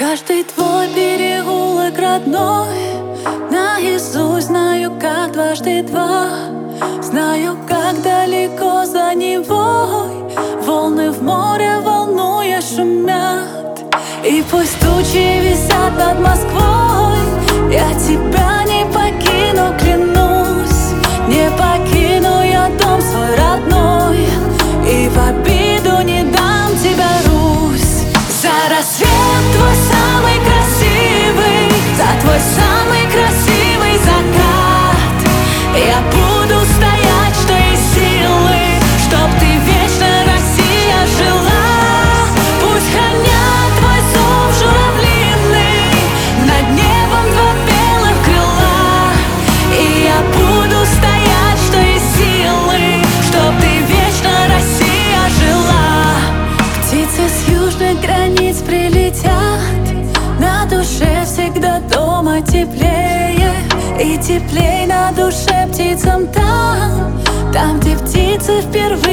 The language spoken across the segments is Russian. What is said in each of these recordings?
Каждый твой переулок родной. Наизусть знаю, как дважды два. Знаю, как далеко за него Волны в море волнуя шумят. И пусть тучи висят над Москвой. Я тебя с южных границ прилетят. На душе всегда дома теплее И теплей на душе птицам там. Там, где птицы впервые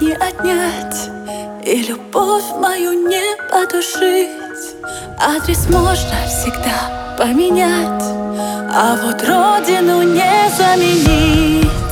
не отнять И любовь мою не потушить. Адрес можно всегда поменять А вот родину не заменить.